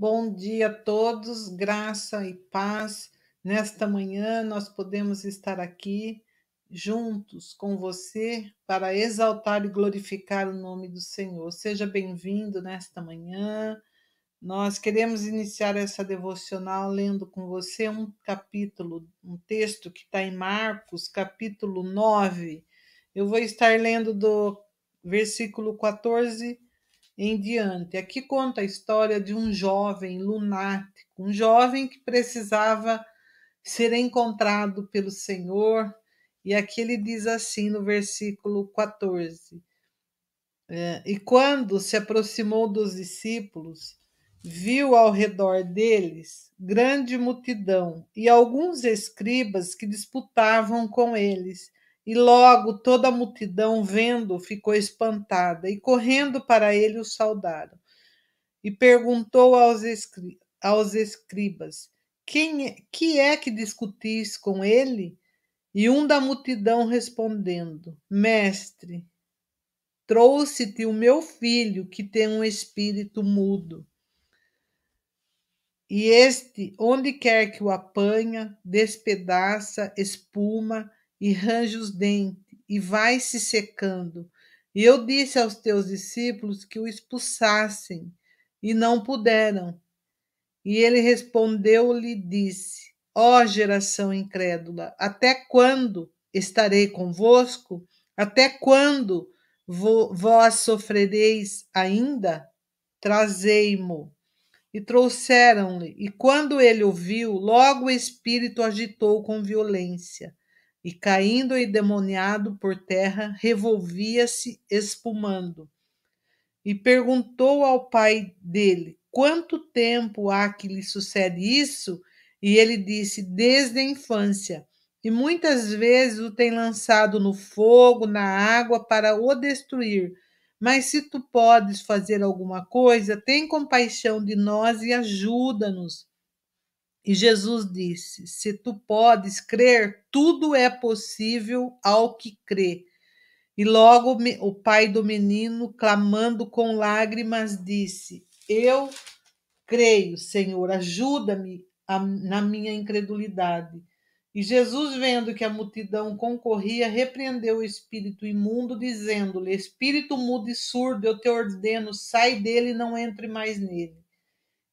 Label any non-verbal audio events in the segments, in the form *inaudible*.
Bom dia a todos, graça e paz. Nesta manhã nós podemos estar aqui juntos com você para exaltar e glorificar o nome do Senhor. Seja bem-vindo nesta manhã. Nós queremos iniciar essa devocional lendo com você um capítulo, um texto que está em Marcos, capítulo 9. Eu vou estar lendo do versículo 14 em diante. Aqui conta a história de um jovem lunático, um jovem que precisava ser encontrado pelo Senhor. E aqui ele diz assim no versículo 14: é, E quando se aproximou dos discípulos, viu ao redor deles grande multidão e alguns escribas que disputavam com eles. E logo toda a multidão, vendo, ficou espantada e correndo para ele o saudaram. E perguntou aos, escri aos escribas: Quem é, que é que discutis com ele? E um da multidão respondendo: Mestre, trouxe-te o meu filho que tem um espírito mudo. E este, onde quer que o apanha, despedaça, espuma e range os dentes e vai se secando. E eu disse aos teus discípulos que o expulsassem e não puderam. E ele respondeu-lhe disse: Ó oh, geração incrédula, até quando estarei convosco? Até quando vós sofrereis ainda? Trazei-mo. E trouxeram-lhe, e quando ele ouviu, logo o espírito agitou com violência e caindo endemoniado por terra, revolvia-se espumando. E perguntou ao pai dele: Quanto tempo há que lhe sucede isso? E ele disse: Desde a infância. E muitas vezes o tem lançado no fogo, na água, para o destruir. Mas se tu podes fazer alguma coisa, tem compaixão de nós e ajuda-nos. E Jesus disse: Se tu podes crer, tudo é possível ao que crê. E logo o pai do menino, clamando com lágrimas, disse: Eu creio, Senhor, ajuda-me na minha incredulidade. E Jesus, vendo que a multidão concorria, repreendeu o espírito imundo, dizendo-lhe: Espírito mudo e surdo, eu te ordeno, sai dele e não entre mais nele.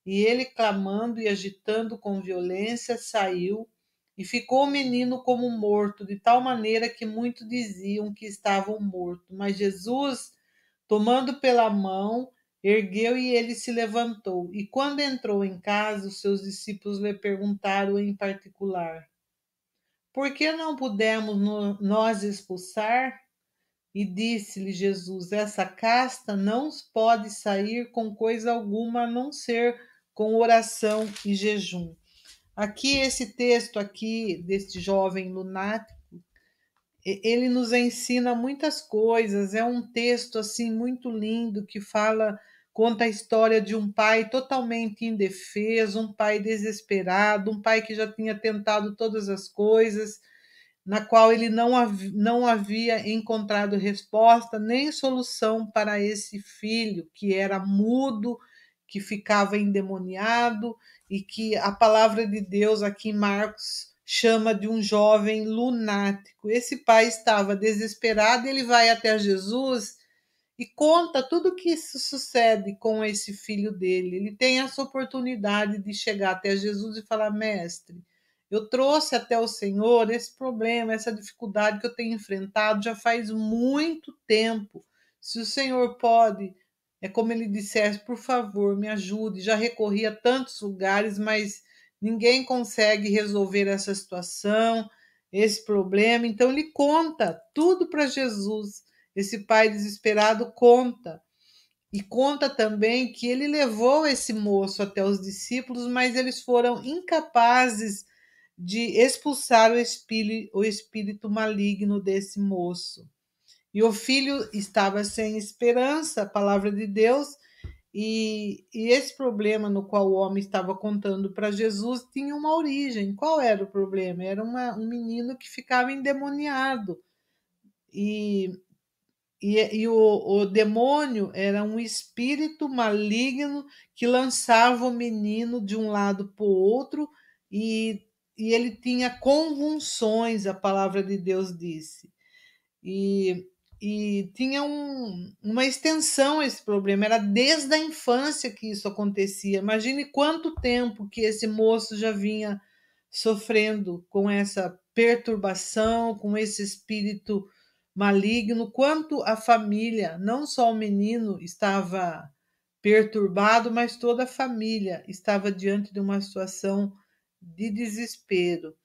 E ele, clamando e agitando com violência, saiu e ficou o menino como morto, de tal maneira que muitos diziam que estavam morto. Mas Jesus, tomando pela mão, ergueu e ele se levantou. E quando entrou em casa, os seus discípulos lhe perguntaram em particular: Por que não pudemos nós expulsar? E disse-lhe Jesus: Essa casta não pode sair com coisa alguma a não ser com oração e jejum. Aqui esse texto aqui deste jovem lunático, ele nos ensina muitas coisas. É um texto assim muito lindo que fala conta a história de um pai totalmente indefeso, um pai desesperado, um pai que já tinha tentado todas as coisas, na qual ele não, não havia encontrado resposta nem solução para esse filho que era mudo, que ficava endemoniado e que a palavra de Deus aqui em Marcos chama de um jovem lunático. Esse pai estava desesperado, ele vai até Jesus e conta tudo o que sucede com esse filho dele. Ele tem essa oportunidade de chegar até Jesus e falar: Mestre, eu trouxe até o Senhor esse problema, essa dificuldade que eu tenho enfrentado já faz muito tempo. Se o Senhor pode é como ele dissesse: por favor, me ajude. Já recorri a tantos lugares, mas ninguém consegue resolver essa situação, esse problema. Então, ele conta tudo para Jesus. Esse pai desesperado conta. E conta também que ele levou esse moço até os discípulos, mas eles foram incapazes de expulsar o espírito, o espírito maligno desse moço. E o filho estava sem esperança, a palavra de Deus, e, e esse problema no qual o homem estava contando para Jesus tinha uma origem. Qual era o problema? Era uma, um menino que ficava endemoniado. E e, e o, o demônio era um espírito maligno que lançava o menino de um lado para o outro e, e ele tinha convulsões, a palavra de Deus disse. E, e tinha um, uma extensão esse problema, era desde a infância que isso acontecia. Imagine quanto tempo que esse moço já vinha sofrendo com essa perturbação, com esse espírito maligno, quanto a família, não só o menino estava perturbado, mas toda a família estava diante de uma situação de desespero.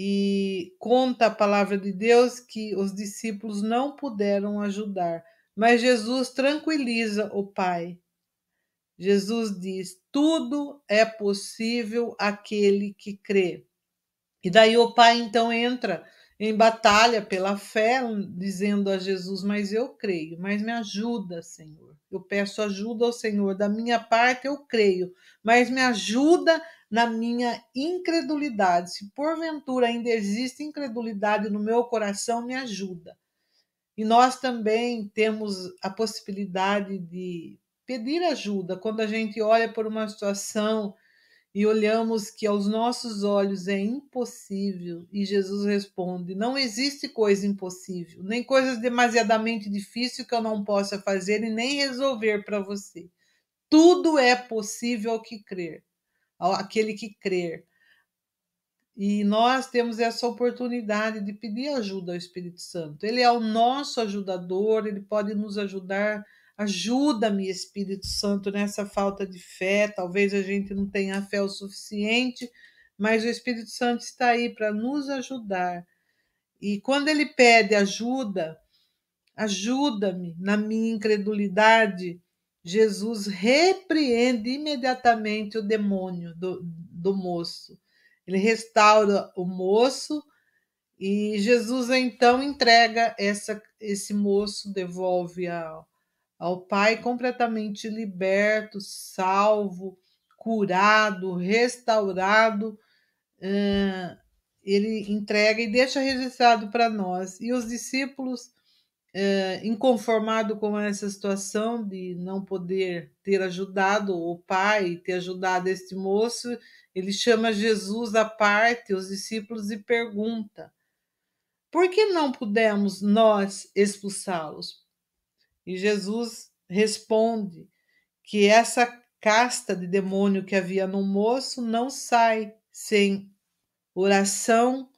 E conta a palavra de Deus que os discípulos não puderam ajudar, mas Jesus tranquiliza o pai. Jesus diz: tudo é possível aquele que crê. E daí o pai então entra em batalha pela fé, dizendo a Jesus: Mas eu creio, mas me ajuda, Senhor. Eu peço ajuda ao Senhor. Da minha parte eu creio, mas me ajuda na minha incredulidade. Se porventura ainda existe incredulidade no meu coração, me ajuda. E nós também temos a possibilidade de pedir ajuda quando a gente olha por uma situação e olhamos que aos nossos olhos é impossível, e Jesus responde: Não existe coisa impossível, nem coisas demasiadamente difíceis que eu não possa fazer e nem resolver para você. Tudo é possível ao que crer, aquele que crer. E nós temos essa oportunidade de pedir ajuda ao Espírito Santo. Ele é o nosso ajudador, ele pode nos ajudar Ajuda-me, Espírito Santo, nessa falta de fé. Talvez a gente não tenha fé o suficiente, mas o Espírito Santo está aí para nos ajudar. E quando ele pede ajuda, ajuda-me na minha incredulidade, Jesus repreende imediatamente o demônio do, do moço. Ele restaura o moço e Jesus então entrega essa, esse moço, devolve ao, ao Pai completamente liberto, salvo, curado, restaurado, ele entrega e deixa registrado para nós. E os discípulos, inconformados com essa situação de não poder ter ajudado o Pai, ter ajudado este moço, ele chama Jesus à parte, os discípulos, e pergunta: por que não pudemos nós expulsá-los? E Jesus responde que essa casta de demônio que havia no moço não sai sem oração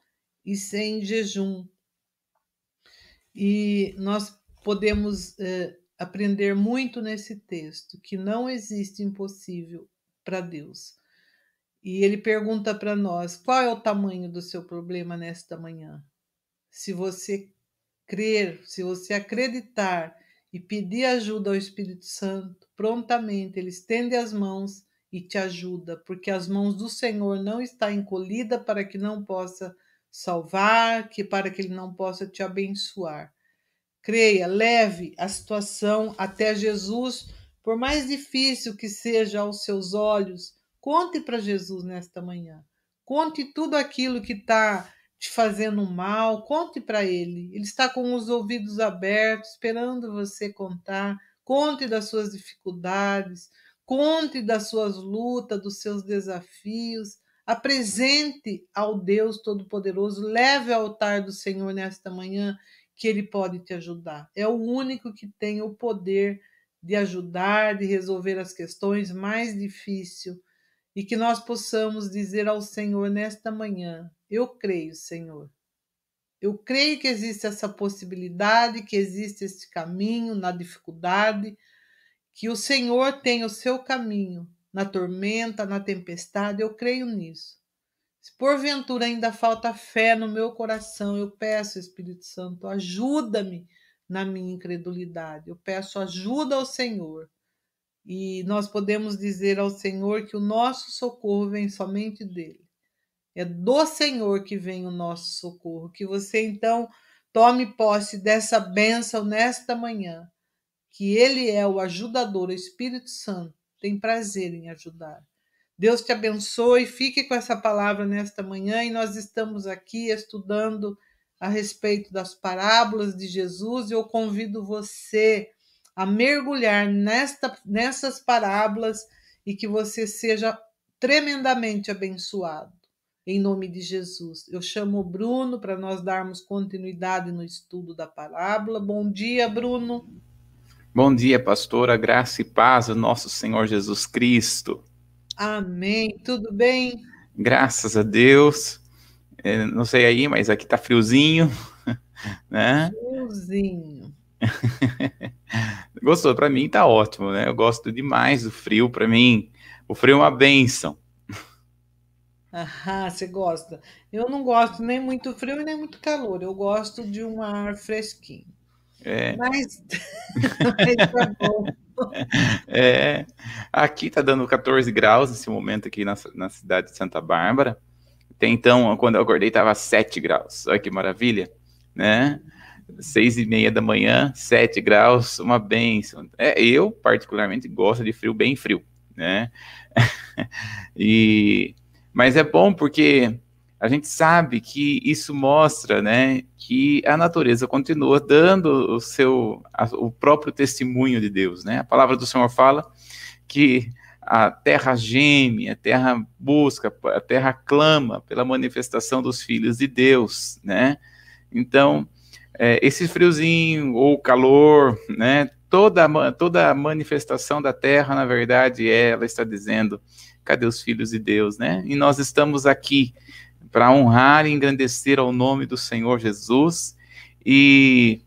e sem jejum. E nós podemos eh, aprender muito nesse texto que não existe impossível para Deus. E ele pergunta para nós: qual é o tamanho do seu problema nesta manhã? Se você crer, se você acreditar e pedir ajuda ao Espírito Santo, prontamente ele estende as mãos e te ajuda, porque as mãos do Senhor não está encolhida para que não possa salvar, que para que ele não possa te abençoar. Creia, leve a situação até Jesus, por mais difícil que seja aos seus olhos, conte para Jesus nesta manhã. Conte tudo aquilo que está te fazendo mal, conte para ele. Ele está com os ouvidos abertos, esperando você contar. Conte das suas dificuldades, conte das suas lutas, dos seus desafios. Apresente ao Deus Todo-Poderoso, leve ao altar do Senhor nesta manhã, que Ele pode te ajudar. É o único que tem o poder de ajudar, de resolver as questões mais difíceis e que nós possamos dizer ao Senhor nesta manhã: Eu creio, Senhor. Eu creio que existe essa possibilidade, que existe esse caminho na dificuldade, que o Senhor tem o seu caminho na tormenta, na tempestade. Eu creio nisso. Se porventura ainda falta fé no meu coração, eu peço, Espírito Santo, ajuda-me na minha incredulidade. Eu peço ajuda ao Senhor e nós podemos dizer ao Senhor que o nosso socorro vem somente dele. É do Senhor que vem o nosso socorro. Que você então tome posse dessa bênção nesta manhã, que Ele é o ajudador, o Espírito Santo tem prazer em ajudar. Deus te abençoe, fique com essa palavra nesta manhã e nós estamos aqui estudando a respeito das parábolas de Jesus e eu convido você a mergulhar nesta, nessas parábolas e que você seja tremendamente abençoado. Em nome de Jesus. Eu chamo o Bruno para nós darmos continuidade no estudo da parábola. Bom dia, Bruno. Bom dia, pastora. Graça e paz do nosso Senhor Jesus Cristo. Amém. Tudo bem? Graças a Deus. É, não sei aí, mas aqui tá friozinho, *laughs* né? Friozinho. *laughs* Gostou? Para mim tá ótimo, né? Eu gosto demais do frio. Para mim, o frio é uma benção. Ah, você gosta. Eu não gosto nem muito frio e nem muito calor. Eu gosto de um ar fresquinho. É. Mas, *laughs* mas tá bom. É, aqui tá dando 14 graus nesse momento aqui na, na cidade de Santa Bárbara. Até então, quando eu acordei, tava 7 graus. Olha que maravilha, né? Seis e meia da manhã, 7 graus, uma benção. É, eu, particularmente, gosto de frio bem frio, né? *laughs* e mas é bom porque a gente sabe que isso mostra, né, que a natureza continua dando o seu, a, o próprio testemunho de Deus, né? A palavra do Senhor fala que a terra geme, a terra busca, a terra clama pela manifestação dos filhos de Deus, né? Então, é, esse friozinho ou calor, né? Toda, toda manifestação da terra, na verdade, ela está dizendo Cadê os filhos de Deus, né? E nós estamos aqui para honrar e engrandecer ao nome do Senhor Jesus. E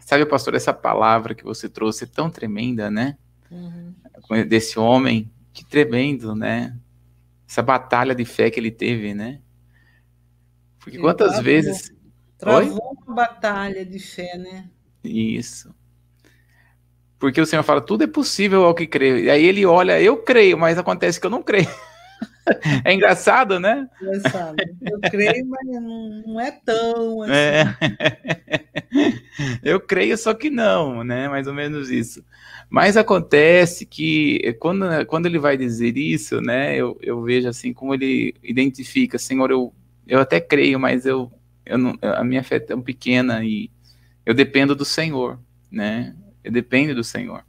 sabe, pastor, essa palavra que você trouxe é tão tremenda, né? Uhum. Desse homem, que tremendo, né? Essa batalha de fé que ele teve, né? Porque ele quantas travou, vezes. Travou Oi? uma batalha de fé, né? Isso. Porque o Senhor fala, tudo é possível ao que crê. E aí ele olha, eu creio, mas acontece que eu não creio. *laughs* é engraçado, né? Engraçado. Eu creio, mas não é tão assim. É. *laughs* Eu creio, só que não, né? Mais ou menos isso. Mas acontece que quando, quando ele vai dizer isso, né? Eu, eu vejo assim como ele identifica, Senhor, eu, eu até creio, mas eu, eu não, a minha fé é tão pequena e eu dependo do Senhor, né? depende do Senhor.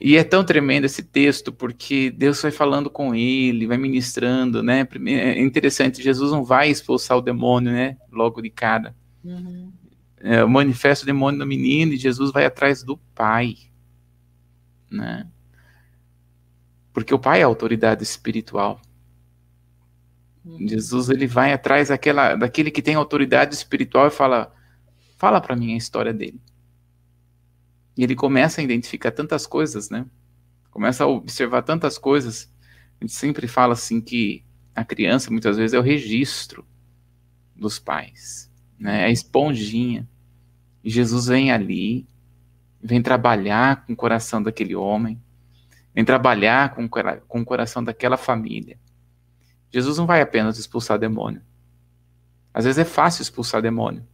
E é tão tremendo esse texto, porque Deus vai falando com ele, vai ministrando, né? É interessante, Jesus não vai expulsar o demônio, né? Logo de cara. Uhum. É, manifesta o demônio no menino e Jesus vai atrás do pai, né? Porque o pai é a autoridade espiritual. Uhum. Jesus ele vai atrás daquela, daquele que tem autoridade espiritual e fala: fala para mim a história dele. E ele começa a identificar tantas coisas, né? Começa a observar tantas coisas. A gente sempre fala assim que a criança muitas vezes é o registro dos pais, né? É a esponjinha. E Jesus vem ali, vem trabalhar com o coração daquele homem, vem trabalhar com, com o coração daquela família. Jesus não vai apenas expulsar demônio. Às vezes é fácil expulsar demônio.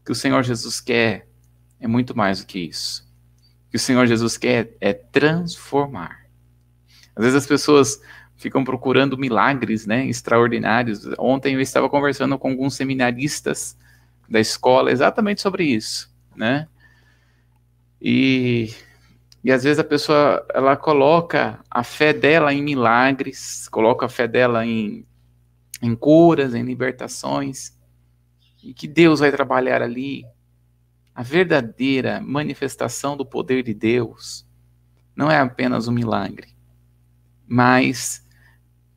O que o Senhor Jesus quer é muito mais do que isso. O que o Senhor Jesus quer é transformar. Às vezes as pessoas ficam procurando milagres, né, extraordinários. Ontem eu estava conversando com alguns seminaristas da escola exatamente sobre isso, né? E, e às vezes a pessoa ela coloca a fé dela em milagres, coloca a fé dela em, em curas, em libertações, e que Deus vai trabalhar ali, a verdadeira manifestação do poder de Deus não é apenas um milagre, mas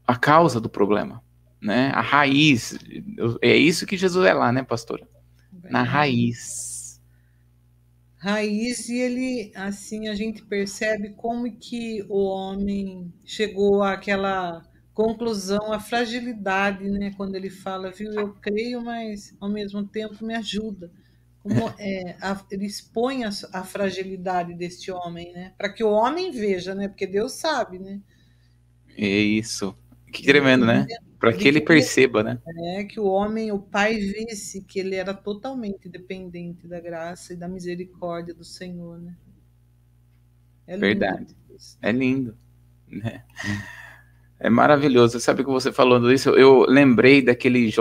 a causa do problema, né? A raiz. É isso que Jesus é lá, né, pastora? Na raiz. Raiz e ele, assim, a gente percebe como que o homem chegou àquela conclusão, a fragilidade, né? Quando ele fala, viu, eu creio, mas ao mesmo tempo me ajuda como é, a, ele expõe a, a, fragilidade deste homem, né? Para que o homem veja, né? Porque Deus sabe, né? É isso. Que tremendo, né? Para que ele perceba, né? É que o homem, o pai visse que ele era totalmente dependente da graça e da misericórdia do Senhor, né? É Verdade. É lindo. Né? É maravilhoso. Sabe que você falando isso, eu lembrei daquele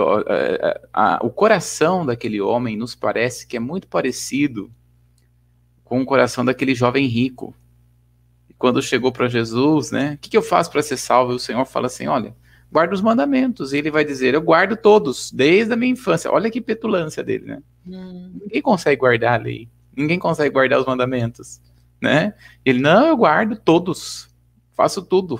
o coração daquele homem nos parece que é muito parecido com o coração daquele jovem rico. Quando chegou para Jesus, né? O que, que eu faço para ser salvo? E o Senhor fala assim: olha, guarda os mandamentos. E ele vai dizer: eu guardo todos, desde a minha infância. Olha que petulância dele, né? Hum. Ninguém consegue guardar a lei. Ninguém consegue guardar os mandamentos, né? Ele não, eu guardo todos, faço tudo.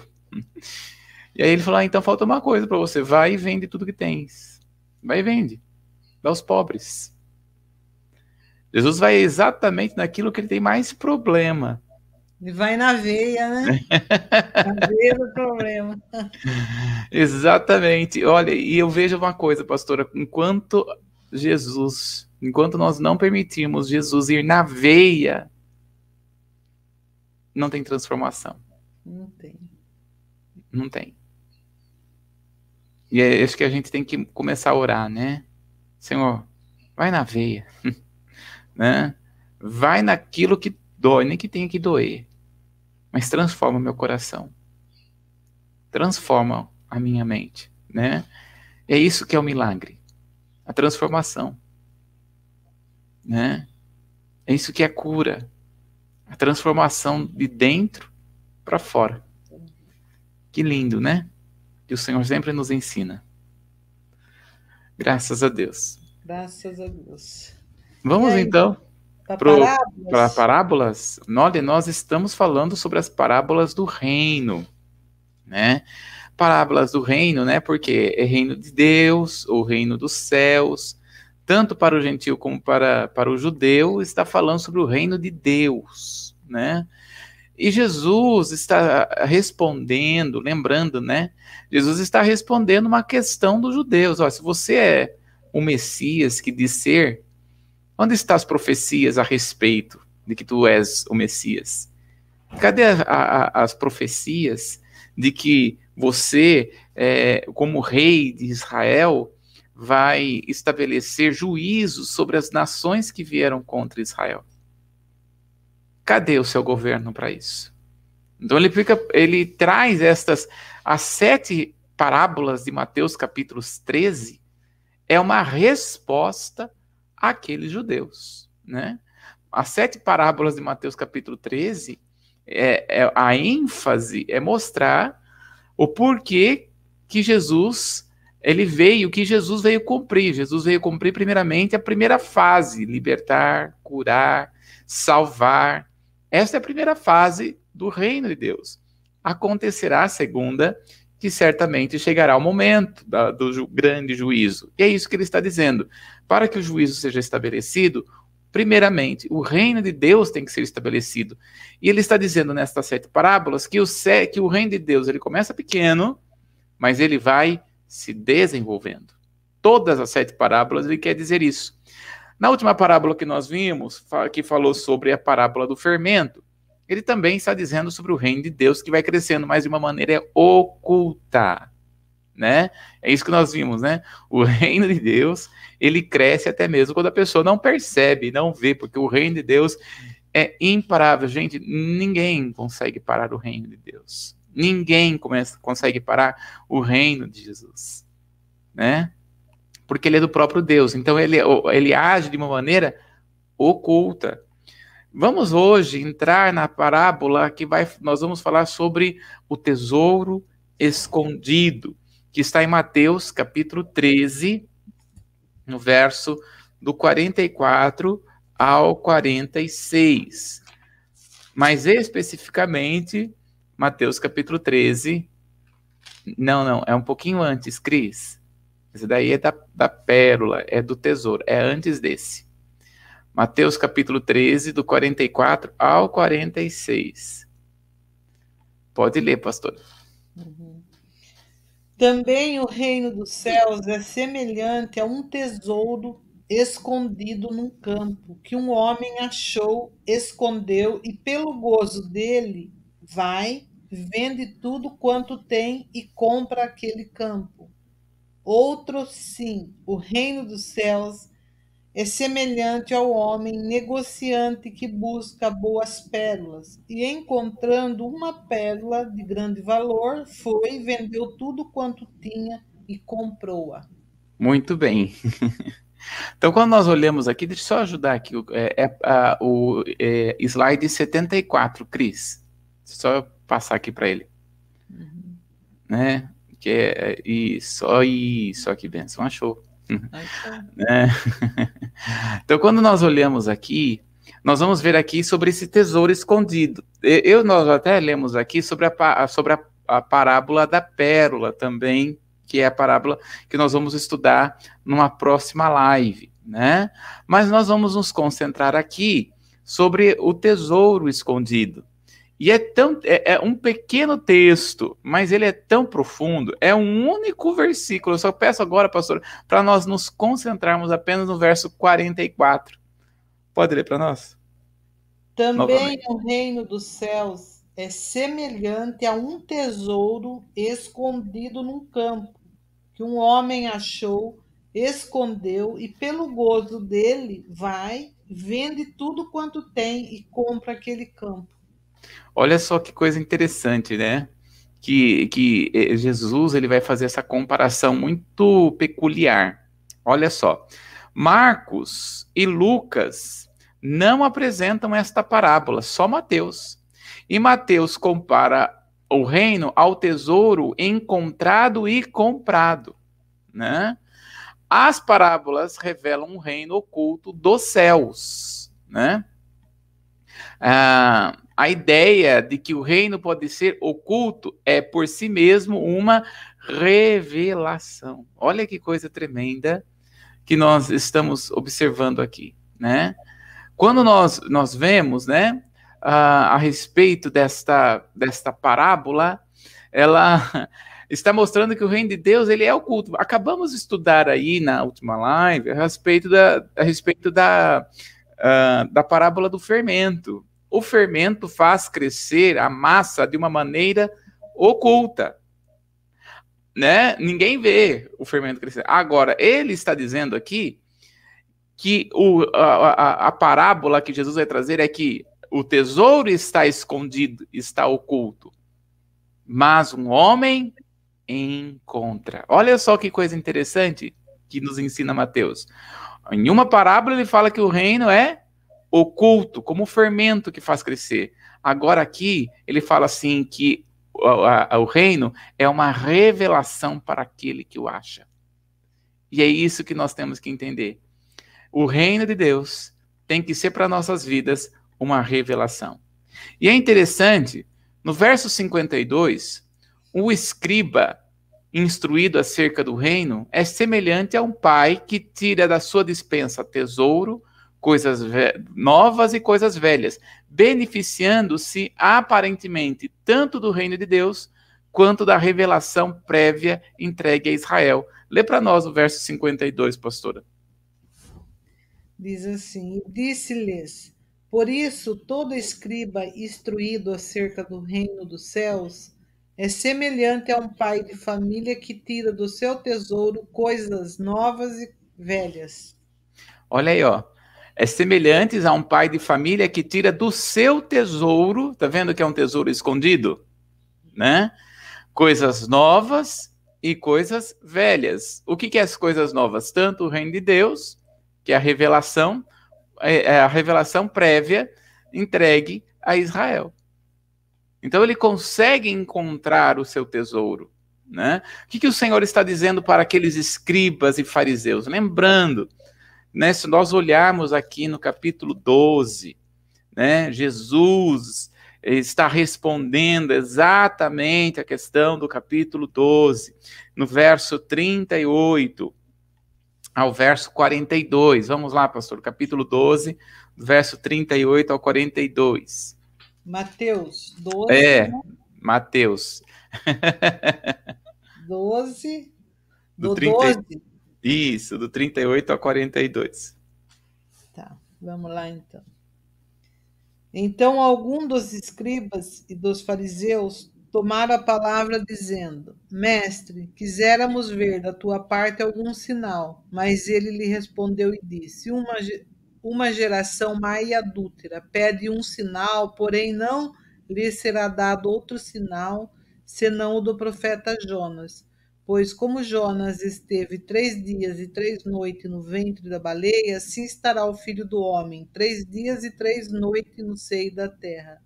E aí ele falou: ah, então falta uma coisa para você, vai e vende tudo que tens. Vai e vende. Dá aos pobres. Jesus vai exatamente naquilo que ele tem mais problema. Ele vai na veia, né? *laughs* na veia do problema. *laughs* Exatamente. Olha, e eu vejo uma coisa, pastora, enquanto Jesus, enquanto nós não permitirmos Jesus ir na veia, não tem transformação. Não tem. Não tem. E é isso que a gente tem que começar a orar, né? Senhor, vai na veia, *laughs* né? Vai naquilo que dói, nem que tenha que doer, mas transforma meu coração, transforma a minha mente, né? É isso que é o milagre, a transformação, né? É isso que é cura, a transformação de dentro para fora. Que lindo, né? Que o Senhor sempre nos ensina. Graças a Deus. Graças a Deus. Vamos aí, então para parábolas. parábolas. Olha, nós estamos falando sobre as parábolas do reino, né? Parábolas do reino, né? Porque é reino de Deus, o reino dos céus, tanto para o gentil como para, para o judeu, está falando sobre o reino de Deus, né? E Jesus está respondendo, lembrando, né? Jesus está respondendo uma questão dos judeus. Ó, se você é o Messias que diz ser, onde estão as profecias a respeito de que tu és o Messias? Cadê a, a, as profecias de que você, é, como rei de Israel, vai estabelecer juízos sobre as nações que vieram contra Israel? Cadê o seu governo para isso? Então ele fica, ele traz estas as sete parábolas de Mateus capítulo 13 é uma resposta àqueles judeus, né? As sete parábolas de Mateus capítulo 13 é, é a ênfase é mostrar o porquê que Jesus ele veio, que Jesus veio cumprir. Jesus veio cumprir primeiramente a primeira fase, libertar, curar, salvar, essa é a primeira fase do reino de Deus. Acontecerá a segunda, que certamente chegará o momento da, do ju grande juízo. E é isso que ele está dizendo. Para que o juízo seja estabelecido, primeiramente, o reino de Deus tem que ser estabelecido. E ele está dizendo nestas sete parábolas que o, que o reino de Deus ele começa pequeno, mas ele vai se desenvolvendo. Todas as sete parábolas ele quer dizer isso. Na última parábola que nós vimos, que falou sobre a parábola do fermento, ele também está dizendo sobre o reino de Deus que vai crescendo, mas de uma maneira oculta, né? É isso que nós vimos, né? O reino de Deus, ele cresce até mesmo quando a pessoa não percebe, não vê, porque o reino de Deus é imparável. Gente, ninguém consegue parar o reino de Deus. Ninguém começa, consegue parar o reino de Jesus, né? Porque ele é do próprio Deus. Então ele, ele age de uma maneira oculta. Vamos hoje entrar na parábola que vai, nós vamos falar sobre o tesouro escondido, que está em Mateus capítulo 13, no verso do 44 ao 46. Mais especificamente, Mateus capítulo 13. Não, não, é um pouquinho antes, Cris. Esse daí é da, da pérola, é do tesouro, é antes desse. Mateus capítulo 13, do 44 ao 46. Pode ler, pastor. Uhum. Também o reino dos céus é semelhante a um tesouro escondido num campo, que um homem achou, escondeu e, pelo gozo dele, vai, vende tudo quanto tem e compra aquele campo. Outro sim, o reino dos céus é semelhante ao homem negociante que busca boas pérolas e, encontrando uma pérola de grande valor, foi, vendeu tudo quanto tinha e comprou-a. Muito bem. *laughs* Então, quando nós olhamos aqui, deixa eu só ajudar aqui, é, é, a, o é, slide 74, Cris. Só passar aqui para ele. Uhum. Né? Que é isso, isso, que benção, achou. né? *laughs* Então, quando nós olhamos aqui, nós vamos ver aqui sobre esse tesouro escondido. Eu, nós até lemos aqui sobre a, sobre a, a parábola da pérola também, que é a parábola que nós vamos estudar numa próxima live, né? Mas nós vamos nos concentrar aqui sobre o tesouro escondido. E é tão é, é, um pequeno texto, mas ele é tão profundo. É um único versículo. Eu só peço agora, pastor, para nós nos concentrarmos apenas no verso 44. Pode ler para nós? Também Novamente. o reino dos céus é semelhante a um tesouro escondido num campo, que um homem achou, escondeu e pelo gozo dele vai, vende tudo quanto tem e compra aquele campo. Olha só que coisa interessante, né? Que, que eh, Jesus ele vai fazer essa comparação muito peculiar. Olha só, Marcos e Lucas não apresentam esta parábola, só Mateus. E Mateus compara o reino ao tesouro encontrado e comprado, né? As parábolas revelam um reino oculto dos céus, né? Ah, a ideia de que o reino pode ser oculto é por si mesmo uma revelação. Olha que coisa tremenda que nós estamos observando aqui, né? Quando nós, nós vemos, né, a, a respeito desta, desta parábola, ela *laughs* está mostrando que o reino de Deus ele é oculto. Acabamos de estudar aí na última live a respeito da, a respeito da, uh, da parábola do fermento o fermento faz crescer a massa de uma maneira oculta. Né? Ninguém vê o fermento crescer. Agora, ele está dizendo aqui que o, a, a, a parábola que Jesus vai trazer é que o tesouro está escondido, está oculto, mas um homem encontra. Olha só que coisa interessante que nos ensina Mateus. Em uma parábola ele fala que o reino é oculto, como o fermento que faz crescer. Agora aqui ele fala assim que o, a, o reino é uma revelação para aquele que o acha. E é isso que nós temos que entender. O reino de Deus tem que ser para nossas vidas uma revelação. E é interessante, no verso 52, o escriba instruído acerca do reino é semelhante a um pai que tira da sua dispensa tesouro coisas novas e coisas velhas, beneficiando-se aparentemente tanto do reino de Deus quanto da revelação prévia entregue a Israel. Lê para nós o verso 52, pastora. Diz assim: Disse-lhes: Por isso todo escriba instruído acerca do reino dos céus é semelhante a um pai de família que tira do seu tesouro coisas novas e velhas. Olha aí, ó é semelhantes a um pai de família que tira do seu tesouro, tá vendo que é um tesouro escondido, né? Coisas novas e coisas velhas. O que, que é as coisas novas? Tanto o reino de Deus, que é a revelação, é, é a revelação prévia entregue a Israel. Então ele consegue encontrar o seu tesouro. Né? O que, que o Senhor está dizendo para aqueles escribas e fariseus? Lembrando né, se nós olharmos aqui no capítulo 12, né, Jesus está respondendo exatamente a questão do capítulo 12, no verso 38 ao verso 42. Vamos lá, pastor, capítulo 12, verso 38 ao 42. Mateus 12. É, né? Mateus. *laughs* 12 do, do 30, 12. Isso, do 38 a 42. Tá, vamos lá então. Então, algum dos escribas e dos fariseus, tomaram a palavra, dizendo: Mestre, quiséramos ver da tua parte algum sinal. Mas ele lhe respondeu e disse: Uma, uma geração e adúltera pede um sinal, porém não lhe será dado outro sinal senão o do profeta Jonas. Pois como Jonas esteve três dias e três noites no ventre da baleia, assim estará o filho do homem, três dias e três noites no seio da terra.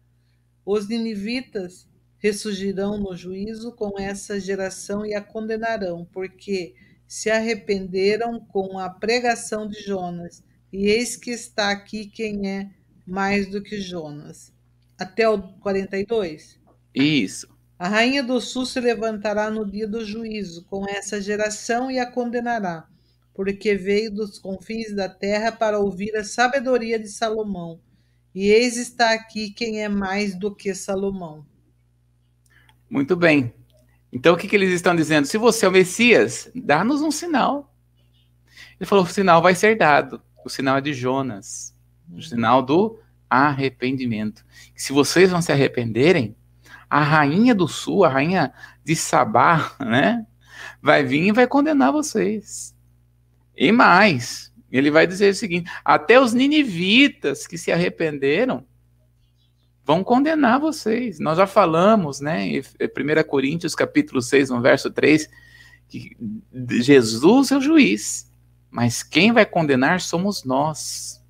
Os ninivitas ressurgirão no juízo com essa geração e a condenarão, porque se arrependeram com a pregação de Jonas, e eis que está aqui quem é mais do que Jonas. Até o 42? Isso. A rainha do sul se levantará no dia do juízo com essa geração e a condenará, porque veio dos confins da terra para ouvir a sabedoria de Salomão. E eis está aqui quem é mais do que Salomão. Muito bem. Então o que, que eles estão dizendo? Se você é o Messias, dá-nos um sinal. Ele falou: o sinal vai ser dado. O sinal é de Jonas. O sinal do arrependimento. Se vocês não se arrependerem, a rainha do sul, a rainha de Sabá, *laughs* né? Vai vir e vai condenar vocês. E mais, ele vai dizer o seguinte: até os ninivitas que se arrependeram vão condenar vocês. Nós já falamos, né, em 1 Coríntios capítulo 6, no verso 3, que Jesus é o juiz, mas quem vai condenar somos nós.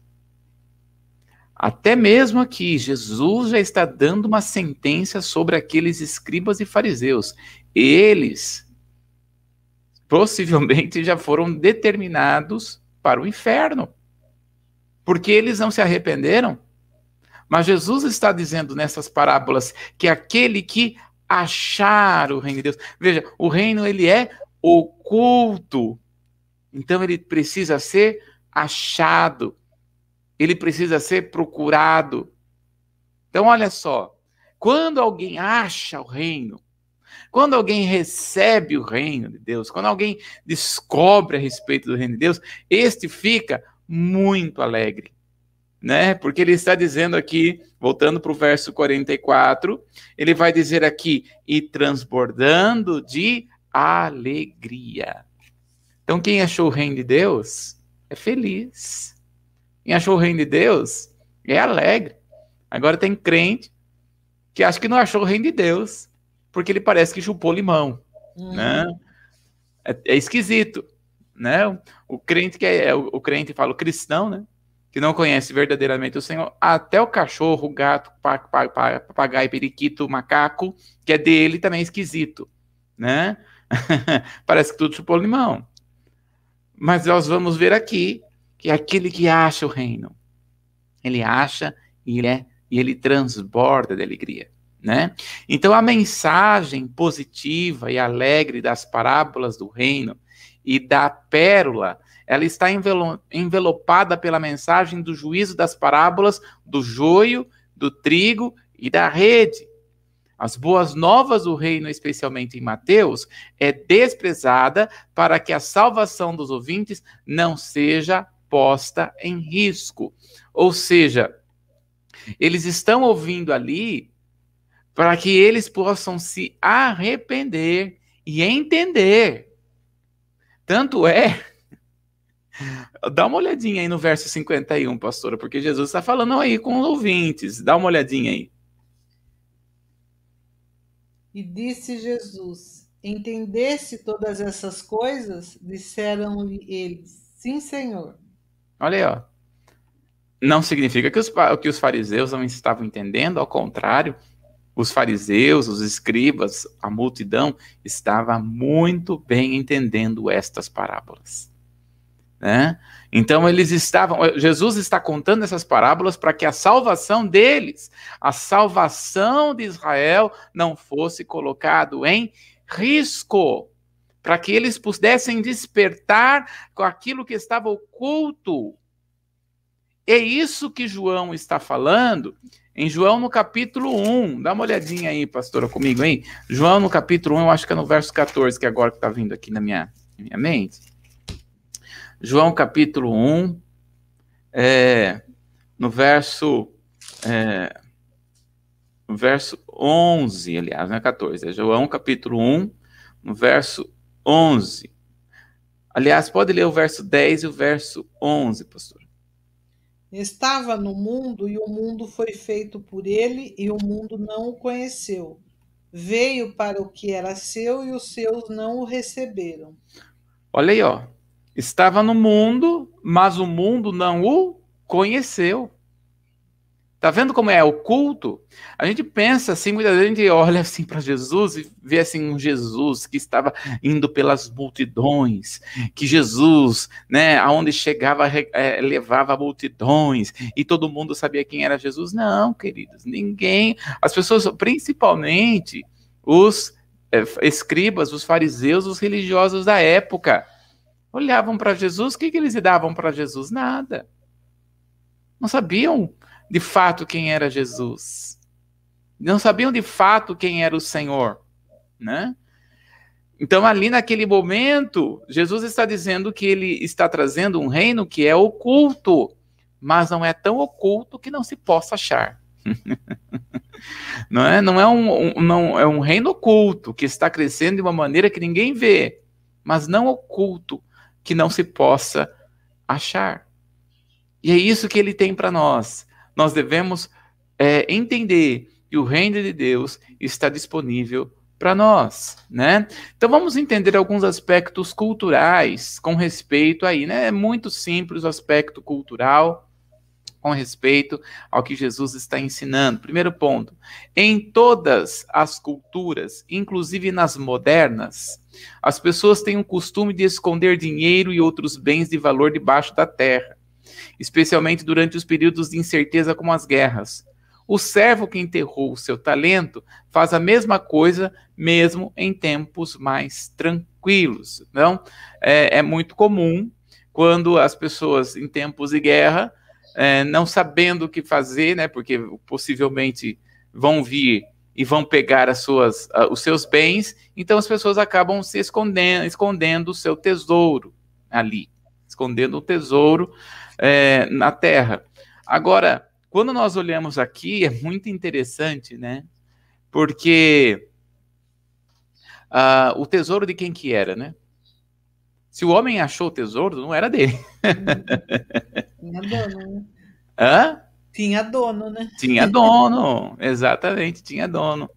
Até mesmo aqui, Jesus já está dando uma sentença sobre aqueles escribas e fariseus. Eles possivelmente já foram determinados para o inferno, porque eles não se arrependeram. Mas Jesus está dizendo nessas parábolas que aquele que achar o reino de Deus, veja, o reino ele é oculto, então ele precisa ser achado ele precisa ser procurado. Então, olha só, quando alguém acha o reino, quando alguém recebe o reino de Deus, quando alguém descobre a respeito do reino de Deus, este fica muito alegre, né? Porque ele está dizendo aqui, voltando para o verso 44, ele vai dizer aqui, e transbordando de alegria. Então, quem achou o reino de Deus é feliz. Quem achou o reino de Deus é alegre. Agora tem crente que acha que não achou o reino de Deus, porque ele parece que chupou limão, uhum. né? É, é, esquisito, né? O crente que é, é o, o crente fala o cristão, né? Que não conhece verdadeiramente o Senhor, até o cachorro, o gato, papagaio, periquito, macaco, que é dele também é esquisito, né? *laughs* Parece que tudo chupou limão. Mas nós vamos ver aqui que aquele que acha o reino. Ele acha e ele, é, e ele transborda de alegria. Né? Então, a mensagem positiva e alegre das parábolas do reino e da pérola, ela está envelopada pela mensagem do juízo das parábolas do joio, do trigo e da rede. As boas novas do reino, especialmente em Mateus, é desprezada para que a salvação dos ouvintes não seja posta em risco. Ou seja, eles estão ouvindo ali para que eles possam se arrepender e entender. Tanto é. Dá uma olhadinha aí no verso 51, pastora, porque Jesus está falando aí com os ouvintes. Dá uma olhadinha aí. E disse Jesus: Entendesse todas essas coisas? Disseram-lhe eles: Sim, Senhor. Olha aí, ó. Não significa que os, que os fariseus não estavam entendendo, ao contrário, os fariseus, os escribas, a multidão estava muito bem entendendo estas parábolas. Né? Então eles estavam, Jesus está contando essas parábolas para que a salvação deles, a salvação de Israel não fosse colocado em risco para que eles pudessem despertar com aquilo que estava oculto. É isso que João está falando em João no capítulo 1. Dá uma olhadinha aí, pastora, comigo, hein? João no capítulo 1, eu acho que é no verso 14, que agora que está vindo aqui na minha, na minha mente. João capítulo 1, é, no verso. É, verso 11, aliás, não é 14, é João capítulo 1, no verso 11. Aliás, pode ler o verso 10 e o verso 11, pastor. Estava no mundo e o mundo foi feito por ele e o mundo não o conheceu. Veio para o que era seu e os seus não o receberam. Olha aí, ó. Estava no mundo, mas o mundo não o conheceu. Tá vendo como é o culto? A gente pensa assim, muitas vezes a gente olha assim para Jesus e vê assim um Jesus que estava indo pelas multidões, que Jesus, né, aonde chegava é, levava multidões e todo mundo sabia quem era Jesus. Não, queridos, ninguém. As pessoas, principalmente os é, escribas, os fariseus, os religiosos da época, olhavam para Jesus, o que, que eles davam para Jesus? Nada. Não sabiam de fato quem era Jesus. Não sabiam de fato quem era o Senhor, né? Então, ali naquele momento, Jesus está dizendo que ele está trazendo um reino que é oculto, mas não é tão oculto que não se possa achar. *laughs* não é, não é um, um, não é um reino oculto que está crescendo de uma maneira que ninguém vê, mas não oculto que não se possa achar. E é isso que ele tem para nós nós devemos é, entender que o reino de Deus está disponível para nós, né? Então vamos entender alguns aspectos culturais com respeito aí, né? É muito simples o aspecto cultural com respeito ao que Jesus está ensinando. Primeiro ponto: em todas as culturas, inclusive nas modernas, as pessoas têm o costume de esconder dinheiro e outros bens de valor debaixo da terra especialmente durante os períodos de incerteza como as guerras. O servo que enterrou o seu talento faz a mesma coisa mesmo em tempos mais tranquilos. Então, é, é muito comum quando as pessoas em tempos de guerra, é, não sabendo o que fazer, né, porque possivelmente vão vir e vão pegar as suas, uh, os seus bens, então as pessoas acabam se escondendo, escondendo o seu tesouro ali, escondendo o tesouro é, na Terra. Agora, quando nós olhamos aqui, é muito interessante, né? Porque uh, o tesouro de quem que era, né? Se o homem achou o tesouro, não era dele. *laughs* Tinha dono, né? Hã? Tinha dono, né? Tinha dono, exatamente, tinha dono.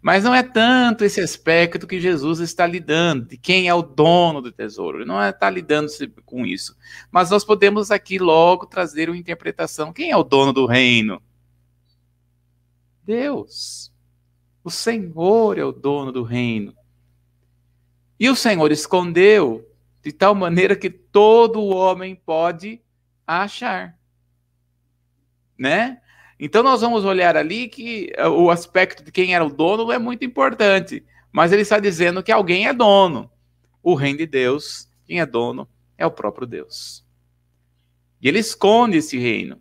Mas não é tanto esse aspecto que Jesus está lidando, de quem é o dono do tesouro. Ele não está lidando com isso. Mas nós podemos aqui logo trazer uma interpretação. Quem é o dono do reino? Deus. O Senhor é o dono do reino. E o Senhor escondeu de tal maneira que todo homem pode achar. Né? Então nós vamos olhar ali que eh, o aspecto de quem era o dono é muito importante, mas ele está dizendo que alguém é dono. O reino de Deus, quem é dono é o próprio Deus. E ele esconde esse reino,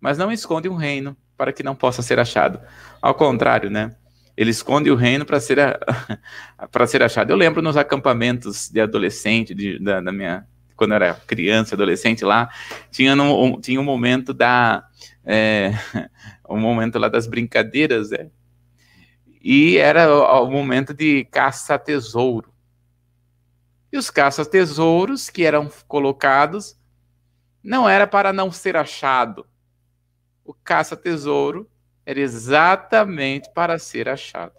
mas não esconde um reino para que não possa ser achado. Ao contrário, né? Ele esconde o reino para ser, *laughs* para ser achado. Eu lembro nos acampamentos de adolescente, de, da, da minha quando eu era criança, adolescente lá, tinha, um, tinha um momento da. É, *laughs* um momento lá das brincadeiras, né? E era o, o momento de caça-tesouro. E os caça-tesouros que eram colocados não era para não ser achado. O caça-tesouro era exatamente para ser achado,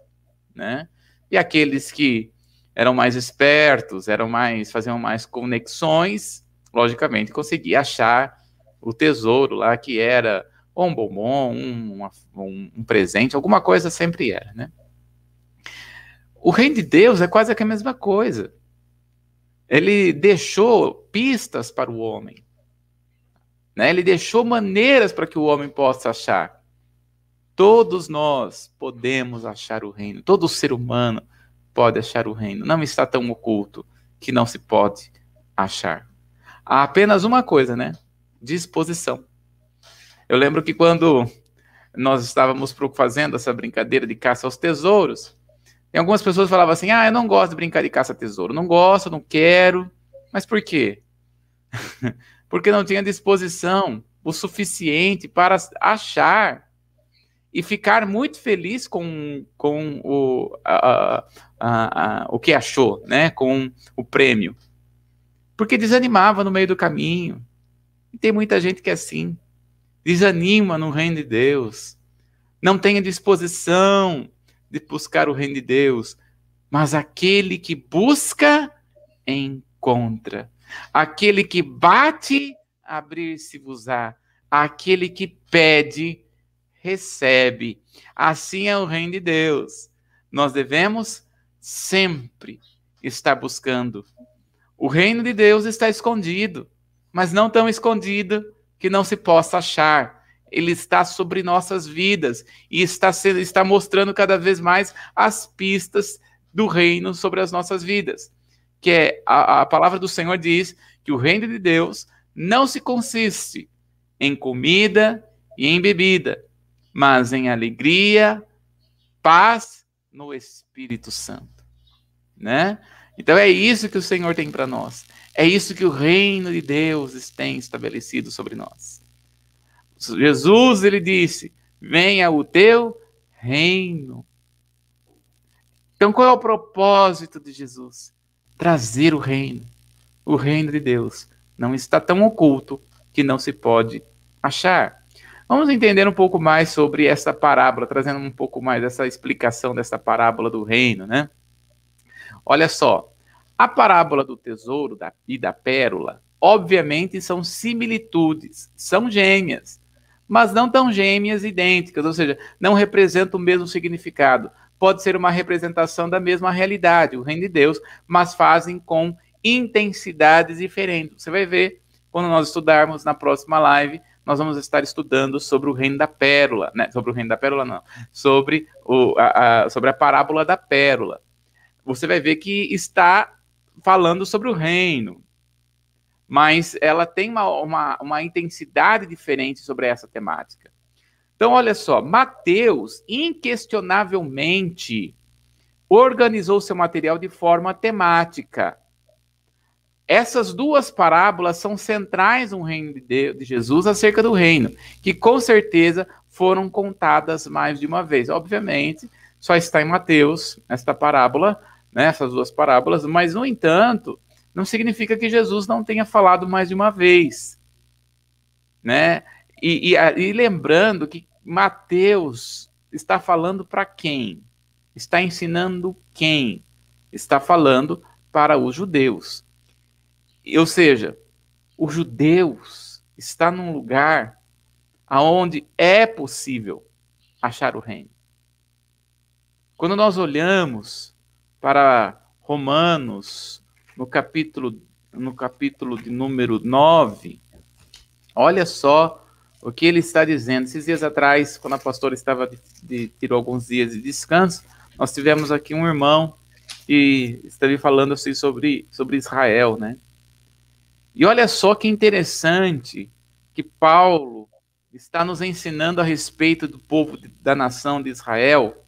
né? E aqueles que eram mais espertos, eram mais faziam mais conexões, logicamente conseguia achar o tesouro lá que era um bombom, um, um, um presente, alguma coisa sempre era, né? O reino de Deus é quase que a mesma coisa. Ele deixou pistas para o homem. Né? Ele deixou maneiras para que o homem possa achar. Todos nós podemos achar o reino. Todo ser humano pode achar o reino. Não está tão oculto que não se pode achar. Há apenas uma coisa, né? Disposição. Eu lembro que quando nós estávamos fazendo essa brincadeira de caça aos tesouros, tem algumas pessoas falavam assim: ah, eu não gosto de brincar de caça-tesouro, não gosto, não quero. Mas por quê? *laughs* Porque não tinha disposição o suficiente para achar. E ficar muito feliz com, com o, a, a, a, o que achou, né? com o prêmio. Porque desanimava no meio do caminho. E tem muita gente que é assim. Desanima no reino de Deus. Não tem disposição de buscar o reino de Deus. Mas aquele que busca, encontra. Aquele que bate, abrir-se-vos-á. Aquele que pede, recebe. Assim é o reino de Deus. Nós devemos sempre estar buscando. O reino de Deus está escondido, mas não tão escondido que não se possa achar. Ele está sobre nossas vidas e está, está mostrando cada vez mais as pistas do reino sobre as nossas vidas. Que é a, a palavra do Senhor diz que o reino de Deus não se consiste em comida e em bebida, mas em alegria, paz no Espírito Santo, né? Então é isso que o Senhor tem para nós. É isso que o reino de Deus tem estabelecido sobre nós. Jesus ele disse: "Venha o teu reino". Então qual é o propósito de Jesus? Trazer o reino. O reino de Deus não está tão oculto que não se pode achar. Vamos entender um pouco mais sobre essa parábola, trazendo um pouco mais essa explicação dessa parábola do reino, né? Olha só, a parábola do tesouro e da pérola, obviamente são similitudes, são gêmeas, mas não tão gêmeas idênticas, ou seja, não representam o mesmo significado. Pode ser uma representação da mesma realidade, o reino de Deus, mas fazem com intensidades diferentes. Você vai ver quando nós estudarmos na próxima live nós vamos estar estudando sobre o reino da pérola, né? Sobre o reino da pérola, não. Sobre, o, a, a, sobre a parábola da pérola. Você vai ver que está falando sobre o reino, mas ela tem uma, uma, uma intensidade diferente sobre essa temática. Então, olha só, Mateus, inquestionavelmente, organizou seu material de forma temática. Essas duas parábolas são centrais no reino de, Jesus acerca do reino, que com certeza foram contadas mais de uma vez. Obviamente, só está em Mateus esta parábola, né, essas duas parábolas, mas no entanto, não significa que Jesus não tenha falado mais de uma vez, né? E, e, e lembrando que Mateus está falando para quem? Está ensinando quem? Está falando para os judeus. Ou seja, os judeus está num lugar aonde é possível achar o reino. Quando nós olhamos para Romanos, no capítulo, no capítulo de número 9, olha só o que ele está dizendo. Esses dias atrás, quando a pastora estava de, de, tirou alguns dias de descanso, nós tivemos aqui um irmão que esteve falando assim sobre, sobre Israel, né? E olha só que interessante que Paulo está nos ensinando a respeito do povo da nação de Israel.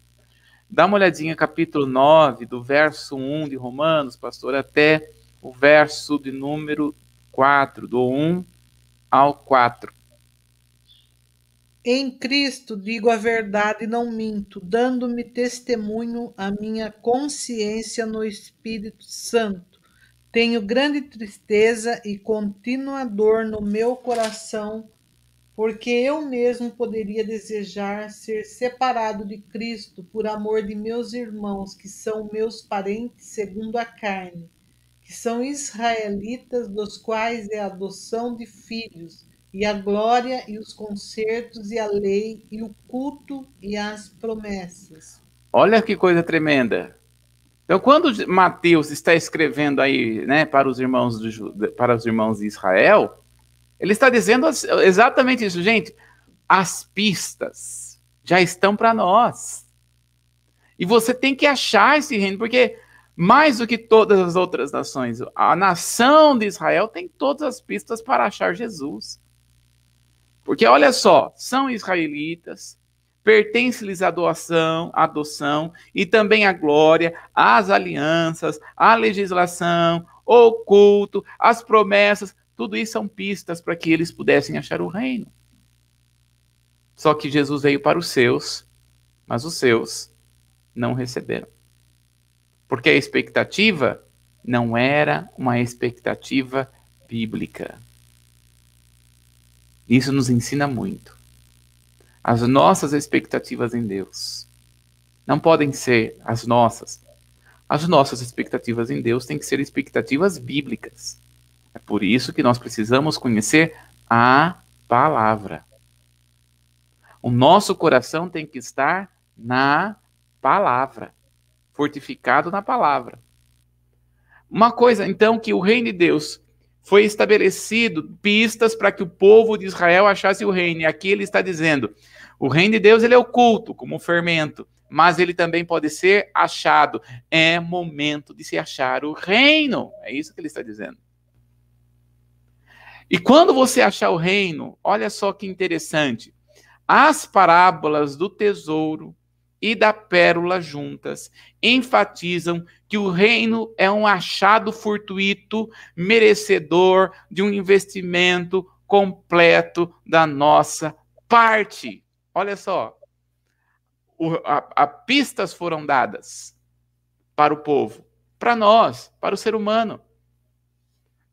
Dá uma olhadinha, capítulo 9, do verso 1 de Romanos, pastor, até o verso de número 4, do 1 ao 4. Em Cristo digo a verdade e não minto, dando-me testemunho a minha consciência no Espírito Santo tenho grande tristeza e contínua dor no meu coração, porque eu mesmo poderia desejar ser separado de Cristo por amor de meus irmãos, que são meus parentes segundo a carne, que são israelitas, dos quais é a adoção de filhos, e a glória e os concertos e a lei e o culto e as promessas. Olha que coisa tremenda. Então, quando Mateus está escrevendo aí, né, para os irmãos do, para os irmãos de Israel, ele está dizendo exatamente isso, gente. As pistas já estão para nós. E você tem que achar esse reino, porque mais do que todas as outras nações, a nação de Israel tem todas as pistas para achar Jesus. Porque olha só, são israelitas, pertence-lhes a doação, a adoção e também a glória, as alianças, a legislação, o culto, as promessas, tudo isso são pistas para que eles pudessem achar o reino. Só que Jesus veio para os seus, mas os seus não receberam. Porque a expectativa não era uma expectativa bíblica. Isso nos ensina muito. As nossas expectativas em Deus não podem ser as nossas. As nossas expectativas em Deus têm que ser expectativas bíblicas. É por isso que nós precisamos conhecer a palavra. O nosso coração tem que estar na palavra, fortificado na palavra. Uma coisa, então, que o reino de Deus foi estabelecido pistas para que o povo de Israel achasse o reino. E aqui ele está dizendo: o reino de Deus ele é oculto, como um fermento, mas ele também pode ser achado. É momento de se achar o reino. É isso que ele está dizendo. E quando você achar o reino, olha só que interessante. As parábolas do tesouro e da pérola juntas enfatizam que o reino é um achado fortuito, merecedor de um investimento completo da nossa parte. Olha só, o, a, a pistas foram dadas para o povo, para nós, para o ser humano.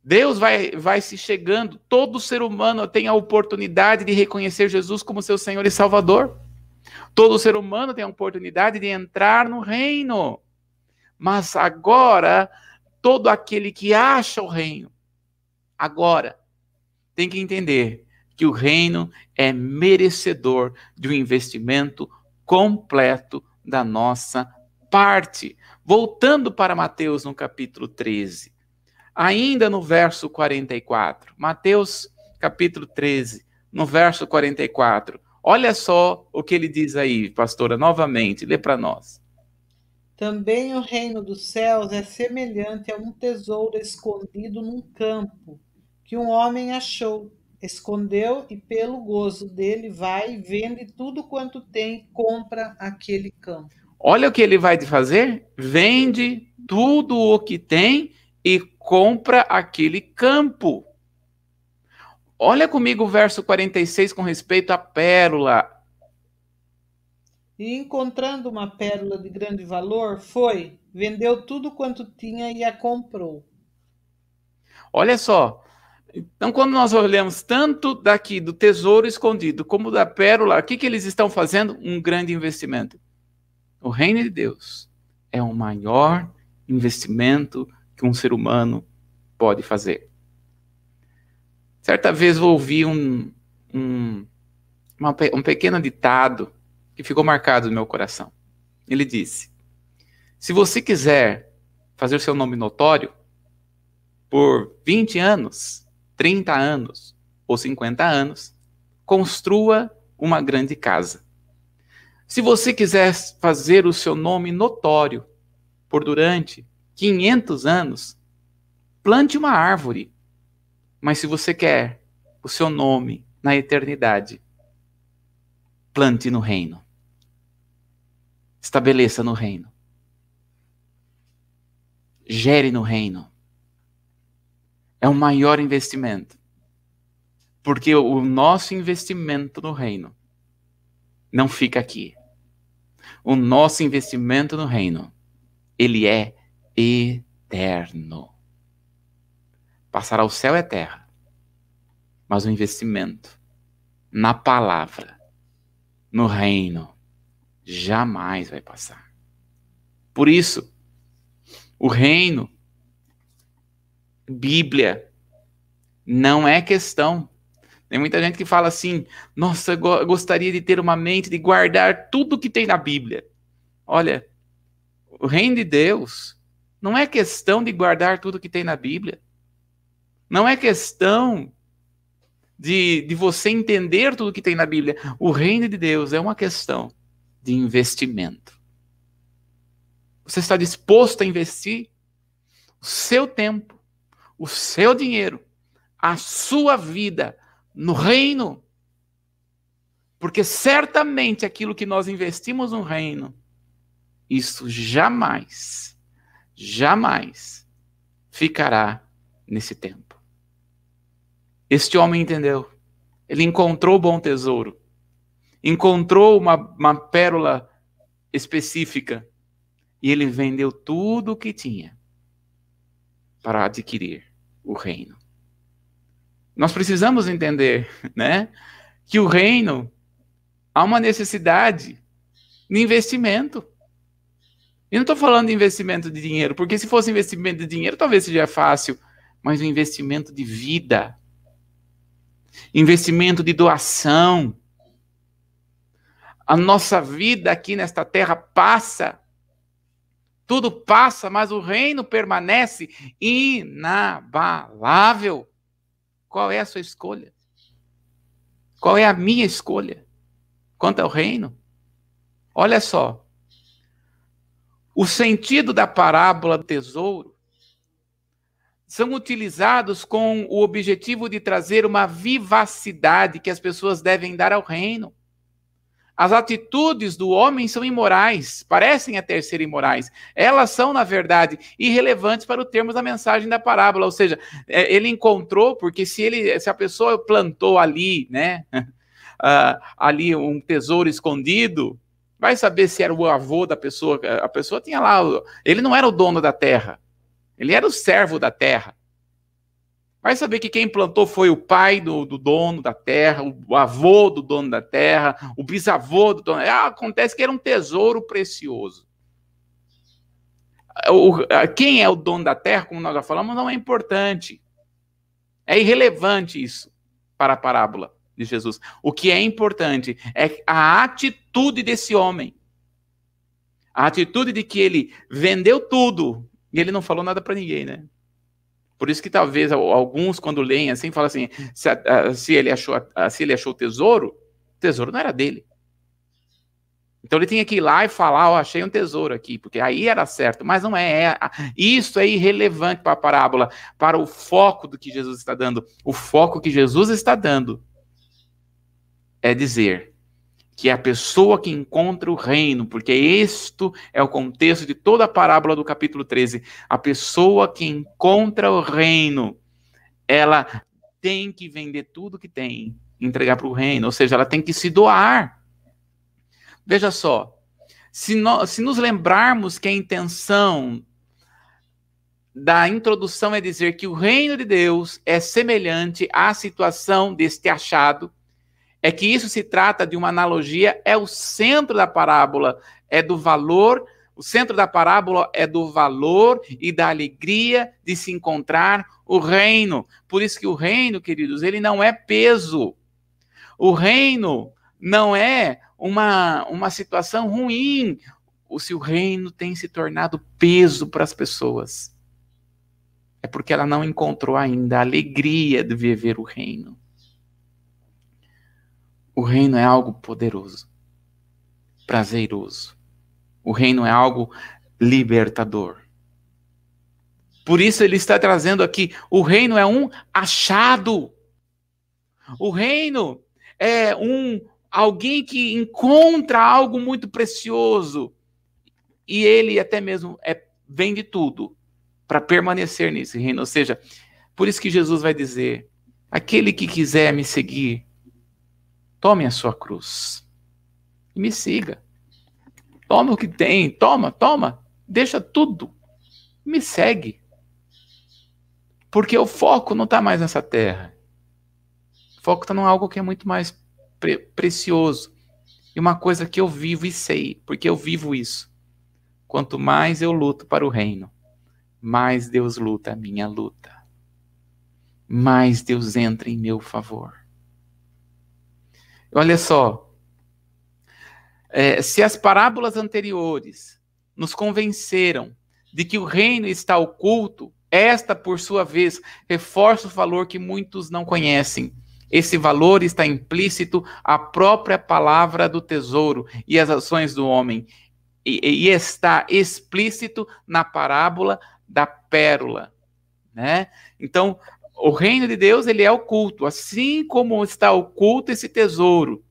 Deus vai, vai se chegando, todo ser humano tem a oportunidade de reconhecer Jesus como seu Senhor e Salvador. Todo ser humano tem a oportunidade de entrar no reino. Mas agora, todo aquele que acha o reino, agora, tem que entender que o reino é merecedor de um investimento completo da nossa parte. Voltando para Mateus no capítulo 13, ainda no verso 44. Mateus capítulo 13, no verso 44. Olha só o que ele diz aí, pastora, novamente, lê para nós. Também o reino dos céus é semelhante a um tesouro escondido num campo, que um homem achou, escondeu e, pelo gozo dele, vai, vende tudo quanto tem, compra aquele campo. Olha o que ele vai fazer: vende tudo o que tem e compra aquele campo. Olha comigo o verso 46 com respeito à pérola. E encontrando uma pérola de grande valor, foi, vendeu tudo quanto tinha e a comprou. Olha só. Então, quando nós olhamos tanto daqui do tesouro escondido como da pérola, o que, que eles estão fazendo? Um grande investimento. O reino de Deus é o maior investimento que um ser humano pode fazer. Certa vez eu ouvi um, um, uma, um pequeno ditado que ficou marcado no meu coração. Ele disse: Se você quiser fazer seu nome notório por 20 anos, 30 anos ou 50 anos, construa uma grande casa. Se você quiser fazer o seu nome notório por durante 500 anos, plante uma árvore mas se você quer o seu nome na eternidade, plante no reino. Estabeleça no reino. Gere no reino. É o maior investimento. Porque o nosso investimento no reino não fica aqui. O nosso investimento no reino, ele é eterno passará o céu e a terra, mas o investimento na palavra, no reino, jamais vai passar. Por isso, o reino, Bíblia, não é questão. Tem muita gente que fala assim: nossa, eu gostaria de ter uma mente de guardar tudo que tem na Bíblia. Olha, o reino de Deus não é questão de guardar tudo que tem na Bíblia. Não é questão de, de você entender tudo que tem na Bíblia. O reino de Deus é uma questão de investimento. Você está disposto a investir o seu tempo, o seu dinheiro, a sua vida no reino? Porque certamente aquilo que nós investimos no reino, isso jamais, jamais ficará nesse tempo. Este homem entendeu. Ele encontrou bom tesouro. encontrou uma, uma pérola específica e ele vendeu tudo o que tinha para adquirir o reino. Nós precisamos entender, né, que o reino há uma necessidade de investimento. E não estou falando de investimento de dinheiro, porque se fosse investimento de dinheiro, talvez seja fácil, mas o investimento de vida, investimento de doação. A nossa vida aqui nesta terra passa, tudo passa, mas o reino permanece inabalável. Qual é a sua escolha? Qual é a minha escolha quanto ao reino? Olha só. O sentido da parábola do tesouro são utilizados com o objetivo de trazer uma vivacidade que as pessoas devem dar ao reino. As atitudes do homem são imorais, parecem até ser imorais. Elas são, na verdade, irrelevantes para o termo da mensagem da parábola. Ou seja, é, ele encontrou, porque se ele, se a pessoa plantou ali, né, uh, *laughs* ali um tesouro escondido, vai saber se era o avô da pessoa. A pessoa tinha lá, ele não era o dono da terra, ele era o servo da terra. Vai saber que quem plantou foi o pai do, do, dono da terra, o avô do dono da terra, o bisavô do dono. Ah, acontece que era um tesouro precioso. O, quem é o dono da terra, como nós já falamos, não é importante. É irrelevante isso para a parábola de Jesus. O que é importante é a atitude desse homem. A atitude de que ele vendeu tudo e ele não falou nada para ninguém, né? Por isso que talvez alguns, quando leem assim, falam assim: se, se, ele, achou, se ele achou o tesouro, o tesouro não era dele. Então ele tinha que ir lá e falar: Ó, oh, achei um tesouro aqui, porque aí era certo, mas não é. é isso é irrelevante para a parábola, para o foco do que Jesus está dando. O foco que Jesus está dando é dizer que é a pessoa que encontra o reino, porque isto é o contexto de toda a parábola do capítulo 13. A pessoa que encontra o reino, ela tem que vender tudo que tem, entregar para o reino, ou seja, ela tem que se doar. Veja só, se, nós, se nos lembrarmos que a intenção da introdução é dizer que o reino de Deus é semelhante à situação deste achado, é que isso se trata de uma analogia, é o centro da parábola, é do valor, o centro da parábola é do valor e da alegria de se encontrar o reino. Por isso que o reino, queridos, ele não é peso. O reino não é uma, uma situação ruim. Se o reino tem se tornado peso para as pessoas. É porque ela não encontrou ainda a alegria de viver o reino. O reino é algo poderoso, prazeroso. O reino é algo libertador. Por isso ele está trazendo aqui: o reino é um achado. O reino é um alguém que encontra algo muito precioso e ele até mesmo é vende tudo para permanecer nesse reino. Ou seja, por isso que Jesus vai dizer: aquele que quiser me seguir, Tome a sua cruz e me siga. Toma o que tem, toma, toma, deixa tudo. Me segue. Porque o foco não está mais nessa terra. O foco está em algo que é muito mais pre precioso. E uma coisa que eu vivo e sei, porque eu vivo isso. Quanto mais eu luto para o reino, mais Deus luta a minha luta. Mais Deus entra em meu favor. Olha só. É, se as parábolas anteriores nos convenceram de que o reino está oculto, esta, por sua vez, reforça o valor que muitos não conhecem. Esse valor está implícito à própria palavra do tesouro e às ações do homem, e, e está explícito na parábola da pérola. Né? Então, o reino de Deus ele é oculto, assim como está oculto esse tesouro.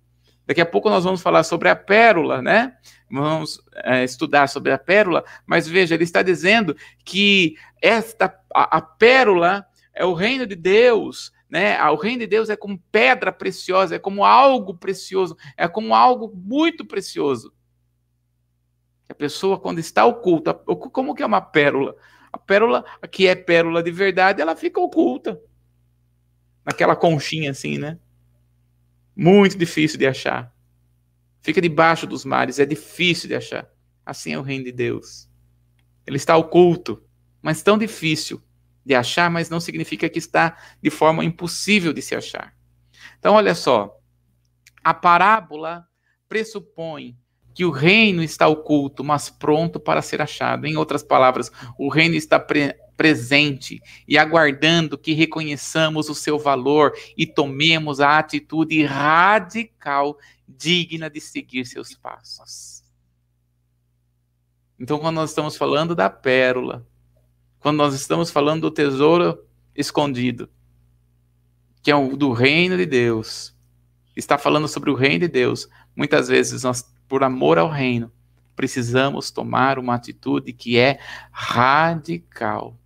Daqui a pouco nós vamos falar sobre a pérola, né? Vamos é, estudar sobre a pérola, mas veja, ele está dizendo que esta a, a pérola é o reino de Deus, né? O reino de Deus é como pedra preciosa, é como algo precioso, é como algo muito precioso. A pessoa, quando está oculta, como que é uma pérola? A pérola, que é pérola de verdade, ela fica oculta. Naquela conchinha assim, né? Muito difícil de achar. Fica debaixo dos mares, é difícil de achar. Assim é o reino de Deus. Ele está oculto, mas tão difícil de achar, mas não significa que está de forma impossível de se achar. Então, olha só, a parábola pressupõe que o reino está oculto, mas pronto para ser achado. Em outras palavras, o reino está pre presente e aguardando que reconheçamos o seu valor e tomemos a atitude radical digna de seguir seus passos. Então, quando nós estamos falando da pérola, quando nós estamos falando do tesouro escondido, que é o do reino de Deus, está falando sobre o reino de Deus, muitas vezes nós, por amor ao reino, precisamos tomar uma atitude que é radical.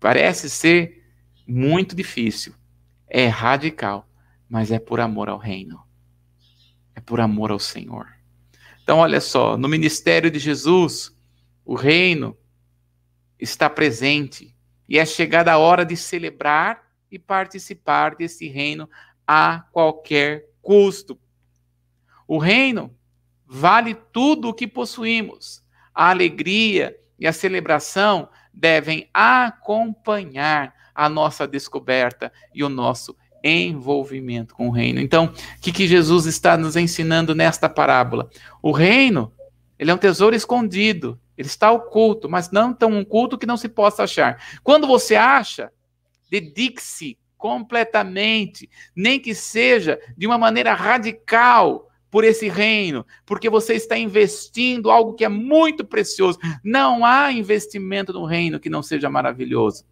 Parece ser muito difícil, é radical, mas é por amor ao reino, é por amor ao Senhor. Então, olha só, no ministério de Jesus, o reino está presente e é chegada a hora de celebrar e participar desse reino a qualquer custo. O reino vale tudo o que possuímos. A alegria e a celebração devem acompanhar a nossa descoberta e o nosso envolvimento com o reino. Então, o que, que Jesus está nos ensinando nesta parábola? O reino, ele é um tesouro escondido, ele está oculto, mas não tão oculto que não se possa achar. Quando você acha, dedique-se completamente, nem que seja de uma maneira radical por esse reino, porque você está investindo algo que é muito precioso. Não há investimento no reino que não seja maravilhoso.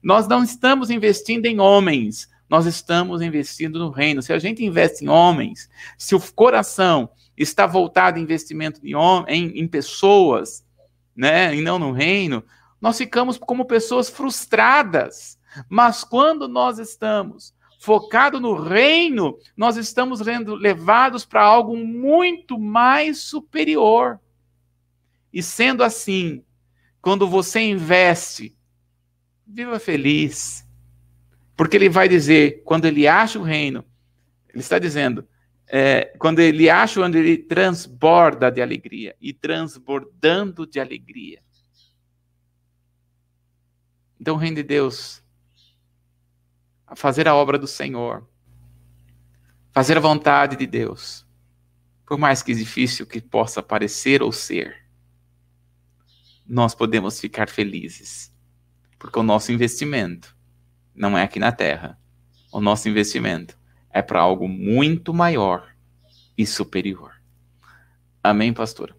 Nós não estamos investindo em homens, nós estamos investindo no reino. Se a gente investe em homens, se o coração está voltado em investimento em, em, em pessoas, né, e não no reino, nós ficamos como pessoas frustradas. Mas quando nós estamos focados no reino, nós estamos sendo levados para algo muito mais superior. E sendo assim, quando você investe, viva feliz. Porque ele vai dizer, quando ele acha o reino, ele está dizendo, é, quando ele acha onde ele transborda de alegria e transbordando de alegria. Então, o reino de Deus, a fazer a obra do Senhor, fazer a vontade de Deus, por mais que difícil que possa parecer ou ser, nós podemos ficar felizes, porque o nosso investimento não é aqui na terra. O nosso investimento é para algo muito maior e superior. Amém, pastor?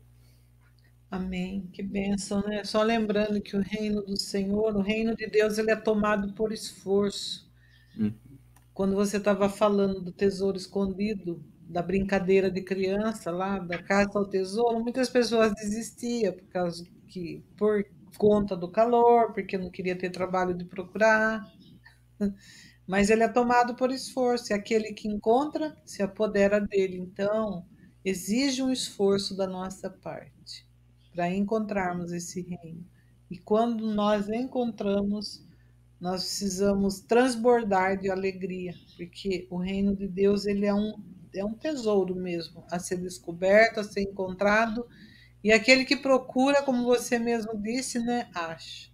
Amém. Que bênção, né? Só lembrando que o reino do Senhor, o reino de Deus, ele é tomado por esforço. Hum. Quando você estava falando do tesouro escondido, da brincadeira de criança lá, da caça ao tesouro, muitas pessoas desistiam por causa que por conta do calor, porque não queria ter trabalho de procurar. *laughs* Mas ele é tomado por esforço, e aquele que encontra se apodera dele. Então, exige um esforço da nossa parte para encontrarmos esse reino. E quando nós encontramos, nós precisamos transbordar de alegria, porque o reino de Deus ele é um, é um tesouro mesmo a ser descoberto, a ser encontrado. E aquele que procura, como você mesmo disse, né, acha.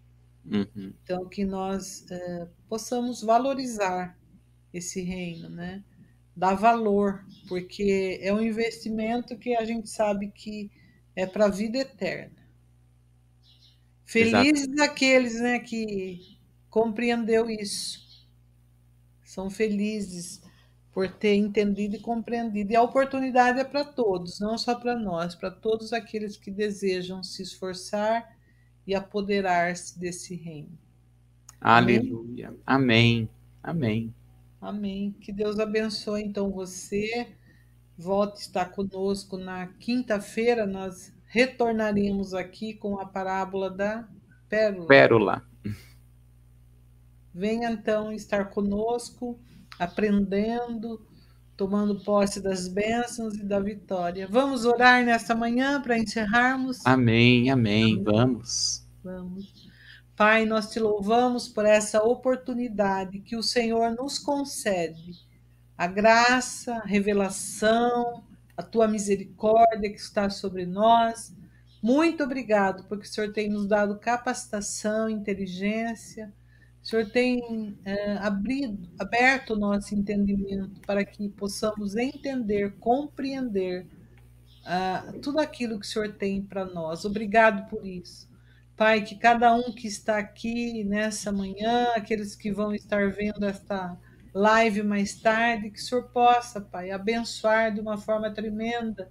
Uhum. Então, que nós é, possamos valorizar esse reino, né? Dar valor, porque é um investimento que a gente sabe que é para a vida eterna. Felizes Exato. aqueles né, que compreendeu isso. São felizes por ter entendido e compreendido. E a oportunidade é para todos, não só para nós, para todos aqueles que desejam se esforçar e apoderar-se desse reino. Aleluia. Amém. Amém. Amém. Que Deus abençoe então você. Volte a estar conosco na quinta-feira. Nós retornaremos aqui com a parábola da pérola. Pérola. Venha então estar conosco, aprendendo, tomando posse das bênçãos e da vitória. Vamos orar nesta manhã para encerrarmos? Amém, amém, amém. Vamos. Vamos. Pai, nós te louvamos por essa oportunidade que o Senhor nos concede. A graça, a revelação, a tua misericórdia que está sobre nós. Muito obrigado, porque o Senhor tem nos dado capacitação, inteligência. O Senhor tem é, abrido, aberto o nosso entendimento para que possamos entender, compreender uh, tudo aquilo que o Senhor tem para nós. Obrigado por isso. Pai, que cada um que está aqui nessa manhã, aqueles que vão estar vendo esta live mais tarde, que o Senhor possa, Pai, abençoar de uma forma tremenda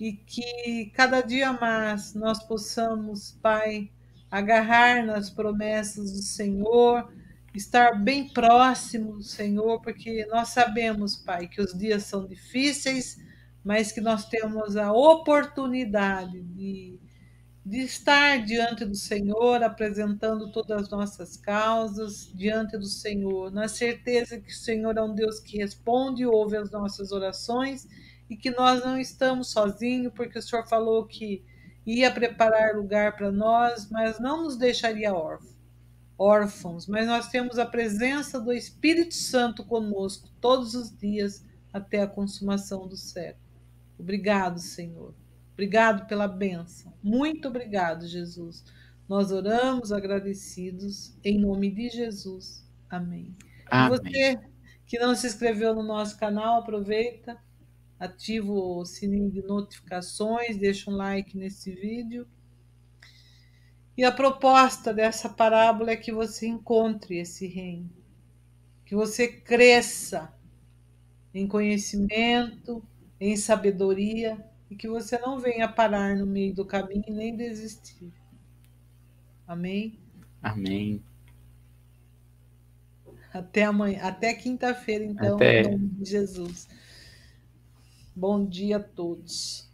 e que cada dia mais nós possamos, Pai, agarrar nas promessas do Senhor, estar bem próximo do Senhor, porque nós sabemos, Pai, que os dias são difíceis, mas que nós temos a oportunidade de de estar diante do Senhor, apresentando todas as nossas causas diante do Senhor, na certeza que o Senhor é um Deus que responde e ouve as nossas orações e que nós não estamos sozinhos, porque o Senhor falou que ia preparar lugar para nós, mas não nos deixaria órfãos, órfãos, mas nós temos a presença do Espírito Santo conosco todos os dias até a consumação do século. Obrigado, Senhor. Obrigado pela bênção. Muito obrigado, Jesus. Nós oramos agradecidos em nome de Jesus. Amém. Amém. você que não se inscreveu no nosso canal, aproveita, ativa o sininho de notificações, deixa um like nesse vídeo. E a proposta dessa parábola é que você encontre esse reino, que você cresça em conhecimento, em sabedoria, e que você não venha parar no meio do caminho e nem desistir. Amém? Amém. Até amanhã, até quinta-feira, então, até... em nome de Jesus. Bom dia a todos.